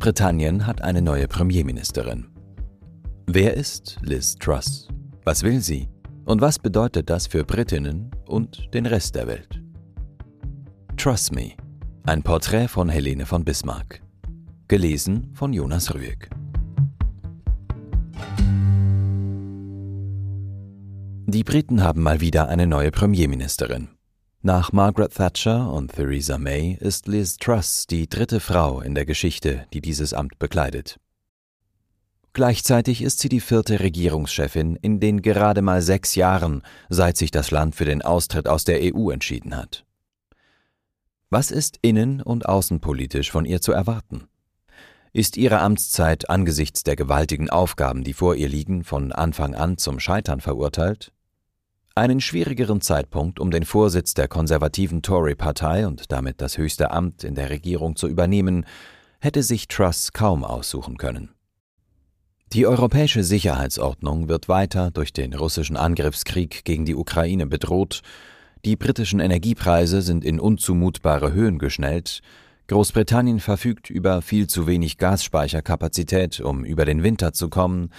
Großbritannien hat eine neue Premierministerin. Wer ist Liz Truss? Was will sie? Und was bedeutet das für Britinnen und den Rest der Welt? Trust Me. Ein Porträt von Helene von Bismarck. Gelesen von Jonas Rüegg. Die Briten haben mal wieder eine neue Premierministerin. Nach Margaret Thatcher und Theresa May ist Liz Truss die dritte Frau in der Geschichte, die dieses Amt bekleidet. Gleichzeitig ist sie die vierte Regierungschefin in den gerade mal sechs Jahren, seit sich das Land für den Austritt aus der EU entschieden hat. Was ist innen- und außenpolitisch von ihr zu erwarten? Ist ihre Amtszeit angesichts der gewaltigen Aufgaben, die vor ihr liegen, von Anfang an zum Scheitern verurteilt? Einen schwierigeren Zeitpunkt, um den Vorsitz der konservativen Tory-Partei und damit das höchste Amt in der Regierung zu übernehmen, hätte sich Truss kaum aussuchen können. Die europäische Sicherheitsordnung wird weiter durch den russischen Angriffskrieg gegen die Ukraine bedroht, die britischen Energiepreise sind in unzumutbare Höhen geschnellt, Großbritannien verfügt über viel zu wenig Gasspeicherkapazität, um über den Winter zu kommen,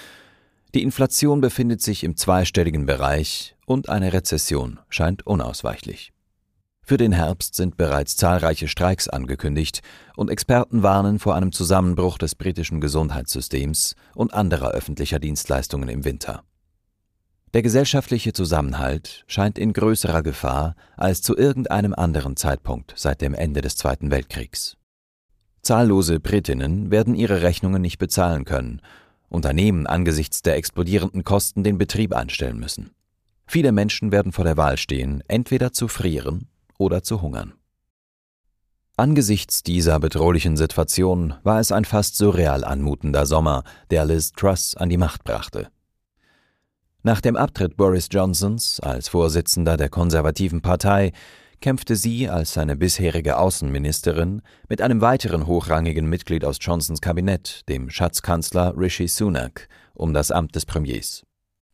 die Inflation befindet sich im zweistelligen Bereich und eine Rezession scheint unausweichlich. Für den Herbst sind bereits zahlreiche Streiks angekündigt und Experten warnen vor einem Zusammenbruch des britischen Gesundheitssystems und anderer öffentlicher Dienstleistungen im Winter. Der gesellschaftliche Zusammenhalt scheint in größerer Gefahr als zu irgendeinem anderen Zeitpunkt seit dem Ende des Zweiten Weltkriegs. Zahllose Britinnen werden ihre Rechnungen nicht bezahlen können Unternehmen angesichts der explodierenden Kosten den Betrieb einstellen müssen. Viele Menschen werden vor der Wahl stehen, entweder zu frieren oder zu hungern. Angesichts dieser bedrohlichen Situation war es ein fast surreal anmutender Sommer, der Liz Truss an die Macht brachte. Nach dem Abtritt Boris Johnsons als Vorsitzender der konservativen Partei kämpfte sie als seine bisherige Außenministerin mit einem weiteren hochrangigen Mitglied aus Johnsons Kabinett, dem Schatzkanzler Rishi Sunak, um das Amt des Premiers.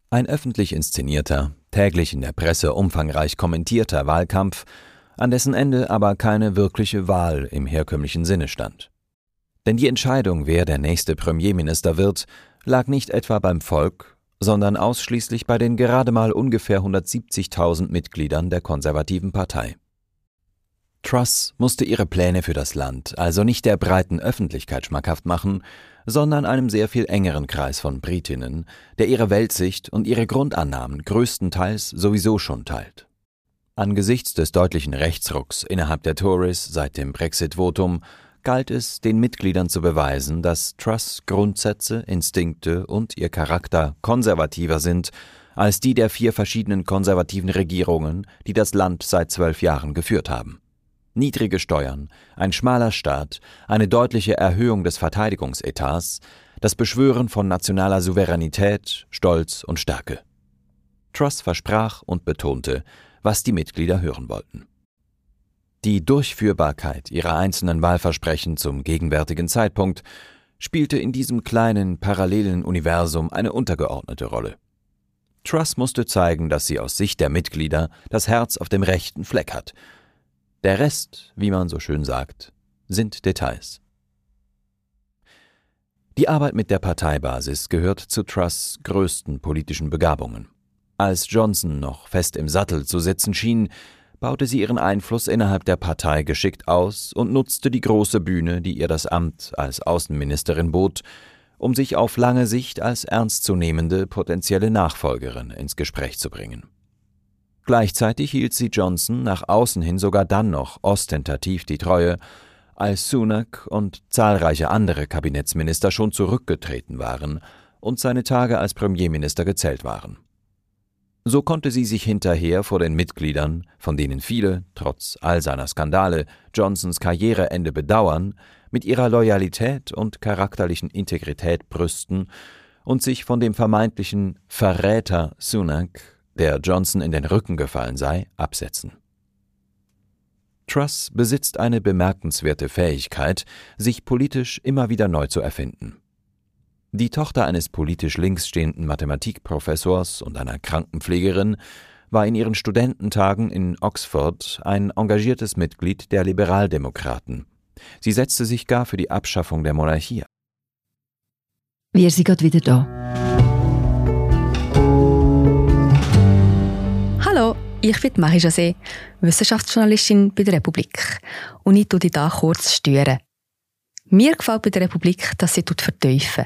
Ein öffentlich inszenierter, täglich in der Presse umfangreich kommentierter Wahlkampf, an dessen Ende aber keine wirkliche Wahl im herkömmlichen Sinne stand. Denn die Entscheidung, wer der nächste Premierminister wird, lag nicht etwa beim Volk, sondern ausschließlich bei den gerade mal ungefähr 170.000 Mitgliedern der konservativen Partei. Truss musste ihre Pläne für das Land also nicht der breiten Öffentlichkeit schmackhaft machen, sondern einem sehr viel engeren Kreis von Britinnen, der ihre Weltsicht und ihre Grundannahmen größtenteils sowieso schon teilt. Angesichts des deutlichen Rechtsrucks innerhalb der Tories seit dem Brexit-Votum galt es, den Mitgliedern zu beweisen, dass Truss Grundsätze, Instinkte und ihr Charakter konservativer sind als die der vier verschiedenen konservativen Regierungen, die das Land seit zwölf Jahren geführt haben. Niedrige Steuern, ein schmaler Staat, eine deutliche Erhöhung des Verteidigungsetats, das Beschwören von nationaler Souveränität, Stolz und Stärke. Truss versprach und betonte, was die Mitglieder hören wollten. Die Durchführbarkeit ihrer einzelnen Wahlversprechen zum gegenwärtigen Zeitpunkt spielte in diesem kleinen, parallelen Universum eine untergeordnete Rolle. Truss musste zeigen, dass sie aus Sicht der Mitglieder das Herz auf dem rechten Fleck hat. Der Rest, wie man so schön sagt, sind Details. Die Arbeit mit der Parteibasis gehört zu Truss größten politischen Begabungen. Als Johnson noch fest im Sattel zu sitzen schien, baute sie ihren Einfluss innerhalb der Partei geschickt aus und nutzte die große Bühne, die ihr das Amt als Außenministerin bot, um sich auf lange Sicht als ernstzunehmende potenzielle Nachfolgerin ins Gespräch zu bringen. Gleichzeitig hielt sie Johnson nach außen hin sogar dann noch ostentativ die Treue, als Sunak und zahlreiche andere Kabinettsminister schon zurückgetreten waren und seine Tage als Premierminister gezählt waren. So konnte sie sich hinterher vor den Mitgliedern, von denen viele, trotz all seiner Skandale, Johnsons Karriereende bedauern, mit ihrer Loyalität und charakterlichen Integrität brüsten und sich von dem vermeintlichen Verräter Sunak, der Johnson in den Rücken gefallen sei, absetzen. Truss besitzt eine bemerkenswerte Fähigkeit, sich politisch immer wieder neu zu erfinden. Die Tochter eines politisch links stehenden Mathematikprofessors und einer Krankenpflegerin war in ihren Studententagen in Oxford ein engagiertes Mitglied der Liberaldemokraten. Sie setzte sich gar für die Abschaffung der Monarchie. Wir sind gerade wieder da. Hallo, ich bin Marie José, Wissenschaftsjournalistin bei der Republik. Und ich tue dich hier kurz stören. Mir gefällt bei der Republik, dass sie vertiefen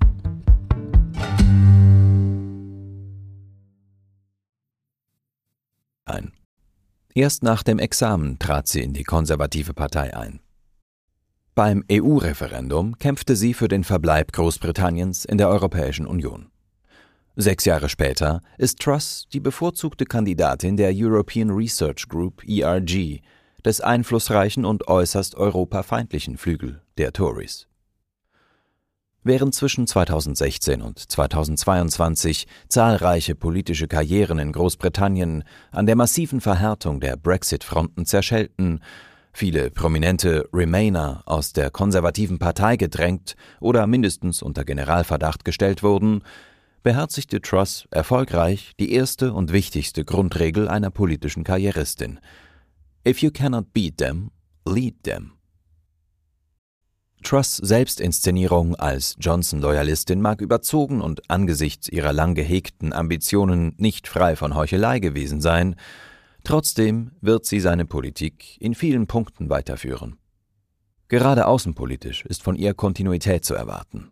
Ein. Erst nach dem Examen trat sie in die konservative Partei ein. Beim EU-Referendum kämpfte sie für den Verbleib Großbritanniens in der Europäischen Union. Sechs Jahre später ist Truss die bevorzugte Kandidatin der European Research Group ERG, des einflussreichen und äußerst europafeindlichen Flügel der Tories. Während zwischen 2016 und 2022 zahlreiche politische Karrieren in Großbritannien an der massiven Verhärtung der Brexit-Fronten zerschellten, viele prominente Remainer aus der konservativen Partei gedrängt oder mindestens unter Generalverdacht gestellt wurden, beherzigte Truss erfolgreich die erste und wichtigste Grundregel einer politischen Karrieristin. If you cannot beat them, lead them. Truss Selbstinszenierung als Johnson-Loyalistin mag überzogen und angesichts ihrer lang gehegten Ambitionen nicht frei von Heuchelei gewesen sein, trotzdem wird sie seine Politik in vielen Punkten weiterführen. Gerade außenpolitisch ist von ihr Kontinuität zu erwarten.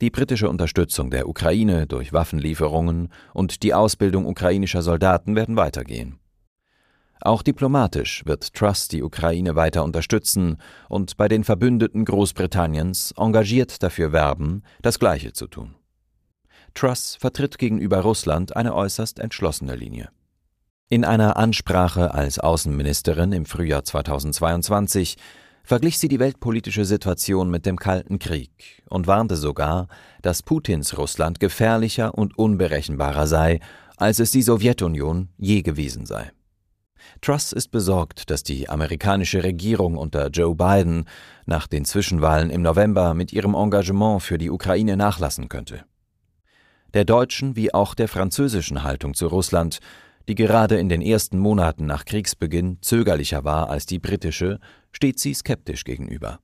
Die britische Unterstützung der Ukraine durch Waffenlieferungen und die Ausbildung ukrainischer Soldaten werden weitergehen. Auch diplomatisch wird Truss die Ukraine weiter unterstützen und bei den Verbündeten Großbritanniens engagiert dafür werben, das Gleiche zu tun. Truss vertritt gegenüber Russland eine äußerst entschlossene Linie. In einer Ansprache als Außenministerin im Frühjahr 2022 verglich sie die weltpolitische Situation mit dem Kalten Krieg und warnte sogar, dass Putins Russland gefährlicher und unberechenbarer sei, als es die Sowjetunion je gewesen sei. Truss ist besorgt, dass die amerikanische Regierung unter Joe Biden nach den Zwischenwahlen im November mit ihrem Engagement für die Ukraine nachlassen könnte. Der deutschen wie auch der französischen Haltung zu Russland, die gerade in den ersten Monaten nach Kriegsbeginn zögerlicher war als die britische, steht sie skeptisch gegenüber.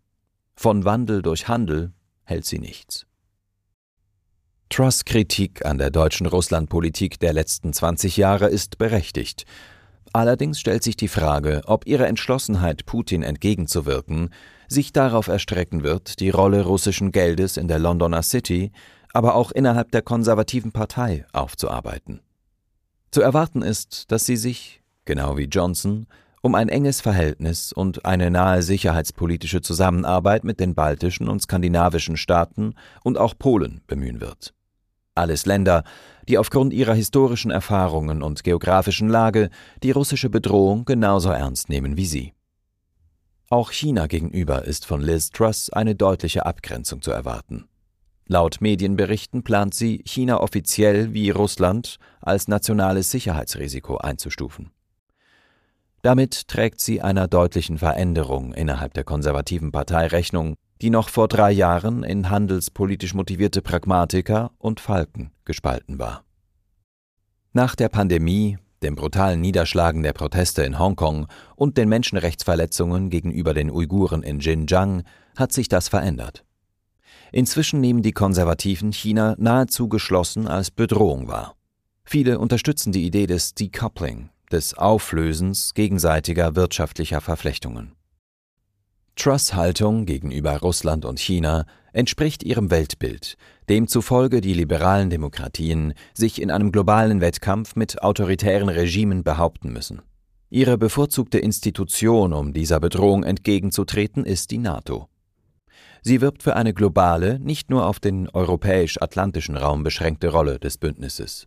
Von Wandel durch Handel hält sie nichts. Truss Kritik an der deutschen Russlandpolitik der letzten 20 Jahre ist berechtigt, Allerdings stellt sich die Frage, ob ihre Entschlossenheit, Putin entgegenzuwirken, sich darauf erstrecken wird, die Rolle russischen Geldes in der Londoner City, aber auch innerhalb der konservativen Partei aufzuarbeiten. Zu erwarten ist, dass sie sich, genau wie Johnson, um ein enges Verhältnis und eine nahe sicherheitspolitische Zusammenarbeit mit den baltischen und skandinavischen Staaten und auch Polen bemühen wird. Alles Länder, die aufgrund ihrer historischen Erfahrungen und geografischen Lage die russische Bedrohung genauso ernst nehmen wie sie. Auch China gegenüber ist von Liz Truss eine deutliche Abgrenzung zu erwarten. Laut Medienberichten plant sie, China offiziell wie Russland als nationales Sicherheitsrisiko einzustufen. Damit trägt sie einer deutlichen Veränderung innerhalb der konservativen Partei Rechnung, die noch vor drei Jahren in handelspolitisch motivierte Pragmatiker und Falken gespalten war. Nach der Pandemie, dem brutalen Niederschlagen der Proteste in Hongkong und den Menschenrechtsverletzungen gegenüber den Uiguren in Xinjiang hat sich das verändert. Inzwischen nehmen die Konservativen China nahezu geschlossen als Bedrohung wahr. Viele unterstützen die Idee des Decoupling, des Auflösens gegenseitiger wirtschaftlicher Verflechtungen. Truss Haltung gegenüber Russland und China entspricht ihrem Weltbild, demzufolge die liberalen Demokratien sich in einem globalen Wettkampf mit autoritären Regimen behaupten müssen. Ihre bevorzugte Institution, um dieser Bedrohung entgegenzutreten, ist die NATO. Sie wirbt für eine globale, nicht nur auf den europäisch-atlantischen Raum beschränkte Rolle des Bündnisses.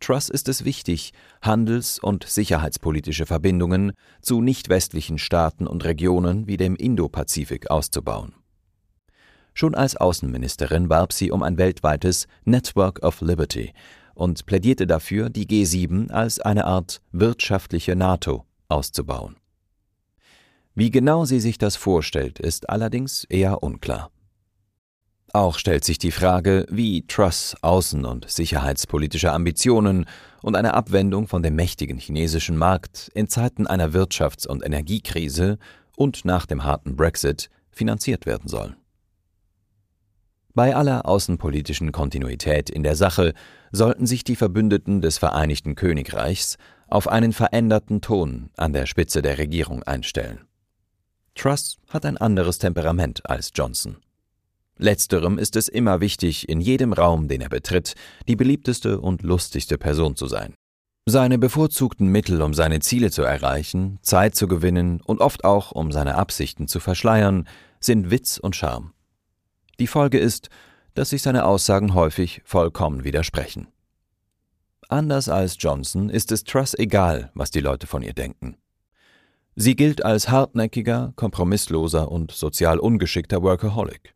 Truss ist es wichtig, handels- und sicherheitspolitische Verbindungen zu nicht-westlichen Staaten und Regionen wie dem Indopazifik auszubauen. Schon als Außenministerin warb sie um ein weltweites Network of Liberty und plädierte dafür, die G7 als eine Art wirtschaftliche NATO auszubauen. Wie genau sie sich das vorstellt, ist allerdings eher unklar. Auch stellt sich die Frage, wie Truss außen- und sicherheitspolitische Ambitionen und eine Abwendung von dem mächtigen chinesischen Markt in Zeiten einer Wirtschafts- und Energiekrise und nach dem harten Brexit finanziert werden sollen. Bei aller außenpolitischen Kontinuität in der Sache sollten sich die Verbündeten des Vereinigten Königreichs auf einen veränderten Ton an der Spitze der Regierung einstellen. Truss hat ein anderes Temperament als Johnson. Letzterem ist es immer wichtig, in jedem Raum, den er betritt, die beliebteste und lustigste Person zu sein. Seine bevorzugten Mittel, um seine Ziele zu erreichen, Zeit zu gewinnen und oft auch, um seine Absichten zu verschleiern, sind Witz und Charme. Die Folge ist, dass sich seine Aussagen häufig vollkommen widersprechen. Anders als Johnson ist es Truss egal, was die Leute von ihr denken. Sie gilt als hartnäckiger, kompromissloser und sozial ungeschickter Workaholic.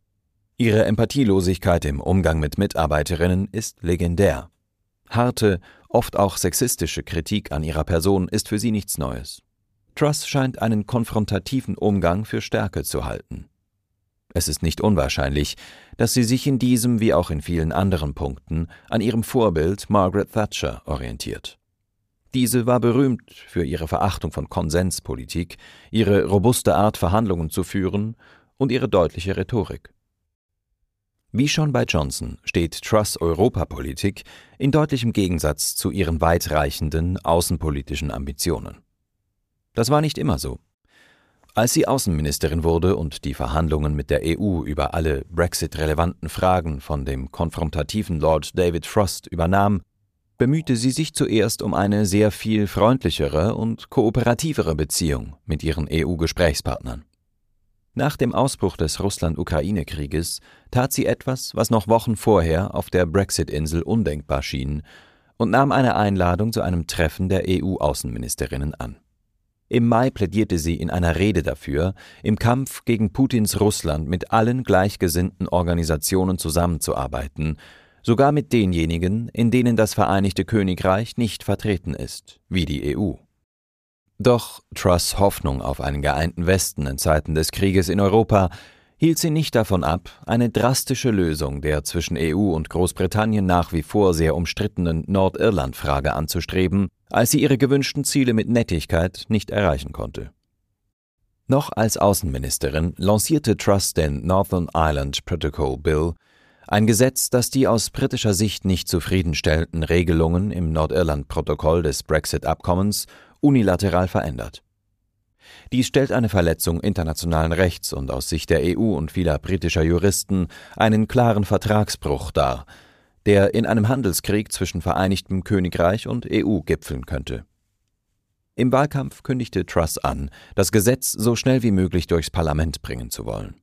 Ihre Empathielosigkeit im Umgang mit Mitarbeiterinnen ist legendär. Harte, oft auch sexistische Kritik an ihrer Person ist für sie nichts Neues. Truss scheint einen konfrontativen Umgang für Stärke zu halten. Es ist nicht unwahrscheinlich, dass sie sich in diesem wie auch in vielen anderen Punkten an ihrem Vorbild Margaret Thatcher orientiert. Diese war berühmt für ihre Verachtung von Konsenspolitik, ihre robuste Art, Verhandlungen zu führen und ihre deutliche Rhetorik. Wie schon bei Johnson steht Truss Europapolitik in deutlichem Gegensatz zu ihren weitreichenden außenpolitischen Ambitionen. Das war nicht immer so. Als sie Außenministerin wurde und die Verhandlungen mit der EU über alle Brexit-relevanten Fragen von dem konfrontativen Lord David Frost übernahm, bemühte sie sich zuerst um eine sehr viel freundlichere und kooperativere Beziehung mit ihren EU-Gesprächspartnern. Nach dem Ausbruch des Russland-Ukraine-Krieges tat sie etwas, was noch Wochen vorher auf der Brexit-Insel undenkbar schien, und nahm eine Einladung zu einem Treffen der EU-Außenministerinnen an. Im Mai plädierte sie in einer Rede dafür, im Kampf gegen Putins Russland mit allen gleichgesinnten Organisationen zusammenzuarbeiten, sogar mit denjenigen, in denen das Vereinigte Königreich nicht vertreten ist, wie die EU. Doch Truss Hoffnung auf einen geeinten Westen in Zeiten des Krieges in Europa hielt sie nicht davon ab, eine drastische Lösung der zwischen EU und Großbritannien nach wie vor sehr umstrittenen Nordirland-Frage anzustreben, als sie ihre gewünschten Ziele mit Nettigkeit nicht erreichen konnte. Noch als Außenministerin lancierte Truss den Northern Ireland Protocol Bill, ein Gesetz, das die aus britischer Sicht nicht zufriedenstellenden Regelungen im Nordirland-Protokoll des Brexit-Abkommens unilateral verändert. Dies stellt eine Verletzung internationalen Rechts und aus Sicht der EU und vieler britischer Juristen einen klaren Vertragsbruch dar, der in einem Handelskrieg zwischen Vereinigtem Königreich und EU gipfeln könnte. Im Wahlkampf kündigte Truss an, das Gesetz so schnell wie möglich durchs Parlament bringen zu wollen.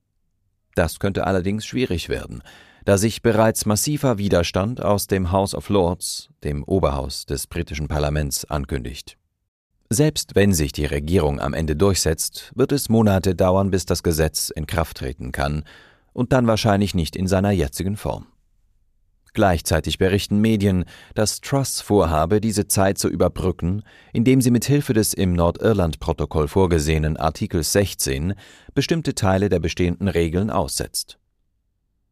Das könnte allerdings schwierig werden, da sich bereits massiver Widerstand aus dem House of Lords, dem Oberhaus des britischen Parlaments, ankündigt. Selbst wenn sich die Regierung am Ende durchsetzt, wird es Monate dauern, bis das Gesetz in Kraft treten kann, und dann wahrscheinlich nicht in seiner jetzigen Form. Gleichzeitig berichten Medien, dass Truss vorhabe, diese Zeit zu überbrücken, indem sie mit Hilfe des im Nordirland-Protokoll vorgesehenen Artikels 16 bestimmte Teile der bestehenden Regeln aussetzt.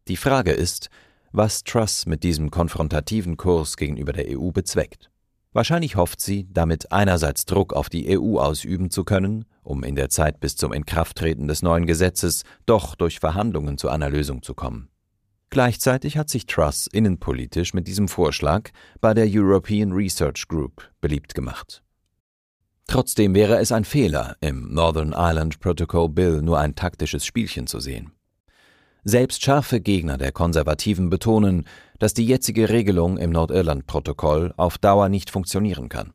Die Frage ist, was Truss mit diesem konfrontativen Kurs gegenüber der EU bezweckt. Wahrscheinlich hofft sie, damit einerseits Druck auf die EU ausüben zu können, um in der Zeit bis zum Inkrafttreten des neuen Gesetzes doch durch Verhandlungen zu einer Lösung zu kommen. Gleichzeitig hat sich Truss innenpolitisch mit diesem Vorschlag bei der European Research Group beliebt gemacht. Trotzdem wäre es ein Fehler, im Northern Ireland Protocol Bill nur ein taktisches Spielchen zu sehen. Selbst scharfe Gegner der Konservativen betonen, dass die jetzige Regelung im Nordirland-Protokoll auf Dauer nicht funktionieren kann.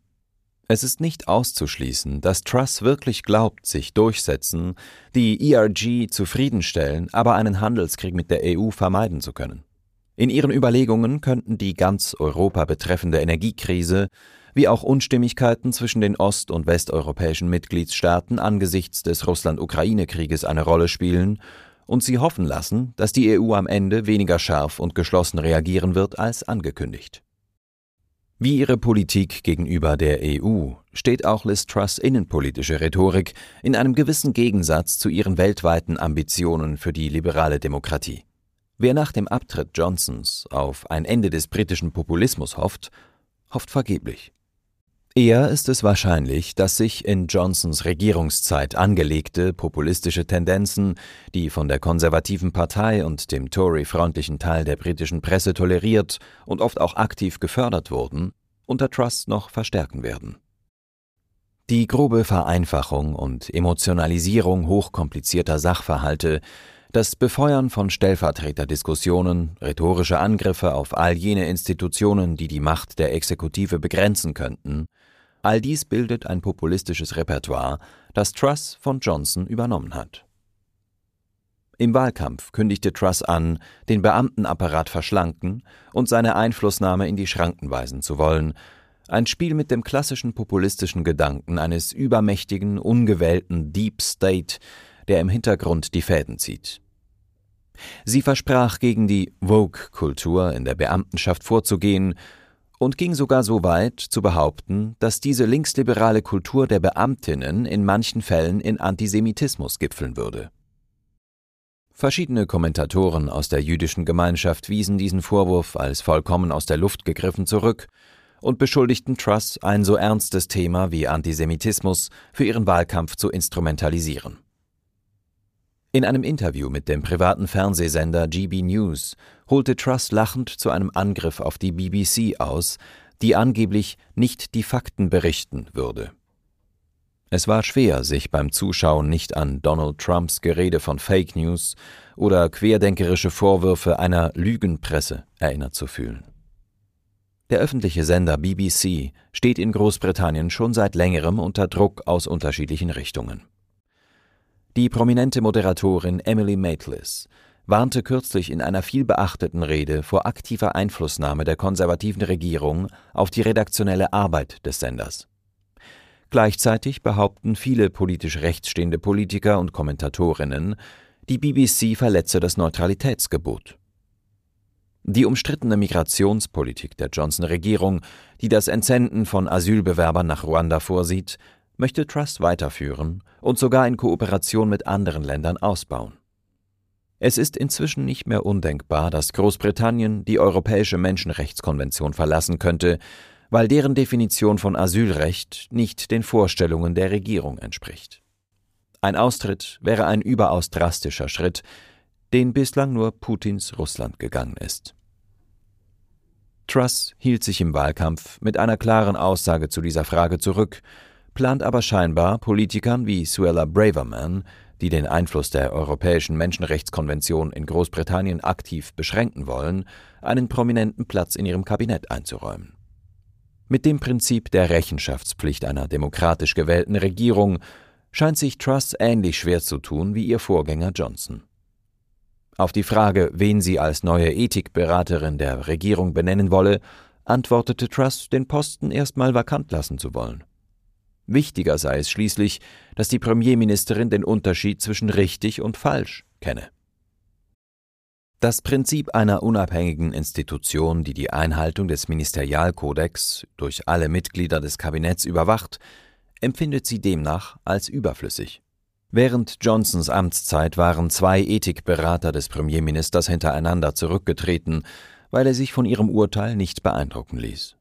Es ist nicht auszuschließen, dass Truss wirklich glaubt, sich durchsetzen, die ERG zufriedenstellen, aber einen Handelskrieg mit der EU vermeiden zu können. In ihren Überlegungen könnten die ganz Europa betreffende Energiekrise wie auch Unstimmigkeiten zwischen den ost- und westeuropäischen Mitgliedstaaten angesichts des Russland-Ukraine-Krieges eine Rolle spielen und sie hoffen lassen, dass die EU am Ende weniger scharf und geschlossen reagieren wird als angekündigt. Wie ihre Politik gegenüber der EU steht auch Liz Truss innenpolitische Rhetorik in einem gewissen Gegensatz zu ihren weltweiten Ambitionen für die liberale Demokratie. Wer nach dem Abtritt Johnsons auf ein Ende des britischen Populismus hofft, hofft vergeblich. Eher ist es wahrscheinlich, dass sich in Johnsons Regierungszeit angelegte populistische Tendenzen, die von der konservativen Partei und dem Tory-freundlichen Teil der britischen Presse toleriert und oft auch aktiv gefördert wurden, unter Truss noch verstärken werden. Die grobe Vereinfachung und Emotionalisierung hochkomplizierter Sachverhalte, das Befeuern von Stellvertreterdiskussionen, rhetorische Angriffe auf all jene Institutionen, die die Macht der Exekutive begrenzen könnten, All dies bildet ein populistisches Repertoire, das Truss von Johnson übernommen hat. Im Wahlkampf kündigte Truss an, den Beamtenapparat verschlanken und seine Einflussnahme in die Schranken weisen zu wollen, ein Spiel mit dem klassischen populistischen Gedanken eines übermächtigen, ungewählten Deep State, der im Hintergrund die Fäden zieht. Sie versprach gegen die Vogue-Kultur in der Beamtenschaft vorzugehen und ging sogar so weit zu behaupten, dass diese linksliberale Kultur der Beamtinnen in manchen Fällen in Antisemitismus gipfeln würde. Verschiedene Kommentatoren aus der jüdischen Gemeinschaft wiesen diesen Vorwurf als vollkommen aus der Luft gegriffen zurück und beschuldigten Truss, ein so ernstes Thema wie Antisemitismus für ihren Wahlkampf zu instrumentalisieren. In einem Interview mit dem privaten Fernsehsender GB News holte Truss lachend zu einem Angriff auf die BBC aus, die angeblich nicht die Fakten berichten würde. Es war schwer, sich beim Zuschauen nicht an Donald Trumps Gerede von Fake News oder querdenkerische Vorwürfe einer Lügenpresse erinnert zu fühlen. Der öffentliche Sender BBC steht in Großbritannien schon seit längerem unter Druck aus unterschiedlichen Richtungen. Die prominente Moderatorin Emily Maitlis warnte kürzlich in einer vielbeachteten Rede vor aktiver Einflussnahme der konservativen Regierung auf die redaktionelle Arbeit des Senders. Gleichzeitig behaupten viele politisch rechtsstehende Politiker und Kommentatorinnen, die BBC verletze das Neutralitätsgebot. Die umstrittene Migrationspolitik der Johnson-Regierung, die das Entsenden von Asylbewerbern nach Ruanda vorsieht, möchte Trust weiterführen und sogar in Kooperation mit anderen Ländern ausbauen. Es ist inzwischen nicht mehr undenkbar, dass Großbritannien die Europäische Menschenrechtskonvention verlassen könnte, weil deren Definition von Asylrecht nicht den Vorstellungen der Regierung entspricht. Ein Austritt wäre ein überaus drastischer Schritt, den bislang nur Putins Russland gegangen ist. Truss hielt sich im Wahlkampf mit einer klaren Aussage zu dieser Frage zurück plant aber scheinbar Politikern wie Suella Braverman, die den Einfluss der Europäischen Menschenrechtskonvention in Großbritannien aktiv beschränken wollen, einen prominenten Platz in ihrem Kabinett einzuräumen. Mit dem Prinzip der Rechenschaftspflicht einer demokratisch gewählten Regierung scheint sich Truss ähnlich schwer zu tun wie ihr Vorgänger Johnson. Auf die Frage, wen sie als neue Ethikberaterin der Regierung benennen wolle, antwortete Truss, den Posten erstmal vakant lassen zu wollen. Wichtiger sei es schließlich, dass die Premierministerin den Unterschied zwischen richtig und falsch kenne. Das Prinzip einer unabhängigen Institution, die die Einhaltung des Ministerialkodex durch alle Mitglieder des Kabinetts überwacht, empfindet sie demnach als überflüssig. Während Johnsons Amtszeit waren zwei Ethikberater des Premierministers hintereinander zurückgetreten, weil er sich von ihrem Urteil nicht beeindrucken ließ.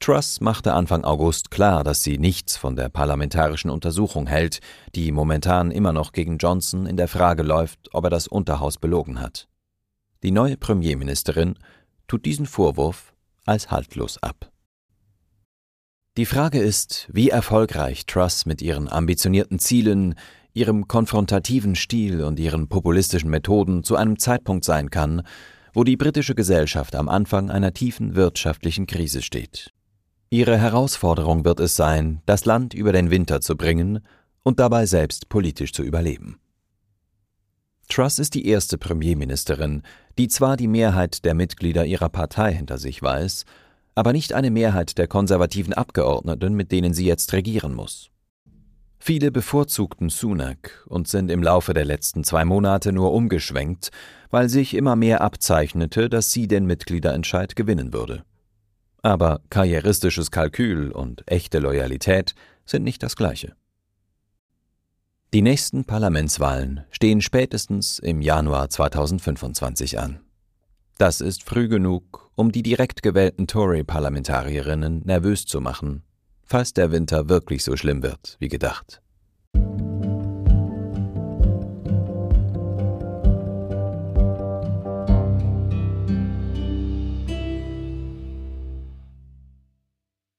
Truss machte Anfang August klar, dass sie nichts von der parlamentarischen Untersuchung hält, die momentan immer noch gegen Johnson in der Frage läuft, ob er das Unterhaus belogen hat. Die neue Premierministerin tut diesen Vorwurf als haltlos ab. Die Frage ist, wie erfolgreich Truss mit ihren ambitionierten Zielen, ihrem konfrontativen Stil und ihren populistischen Methoden zu einem Zeitpunkt sein kann, wo die britische Gesellschaft am Anfang einer tiefen wirtschaftlichen Krise steht. Ihre Herausforderung wird es sein, das Land über den Winter zu bringen und dabei selbst politisch zu überleben. Truss ist die erste Premierministerin, die zwar die Mehrheit der Mitglieder ihrer Partei hinter sich weiß, aber nicht eine Mehrheit der konservativen Abgeordneten, mit denen sie jetzt regieren muss. Viele bevorzugten Sunak und sind im Laufe der letzten zwei Monate nur umgeschwenkt, weil sich immer mehr abzeichnete, dass sie den Mitgliederentscheid gewinnen würde. Aber karrieristisches Kalkül und echte Loyalität sind nicht das gleiche. Die nächsten Parlamentswahlen stehen spätestens im Januar 2025 an. Das ist früh genug, um die direkt gewählten Tory-Parlamentarierinnen nervös zu machen, falls der Winter wirklich so schlimm wird wie gedacht.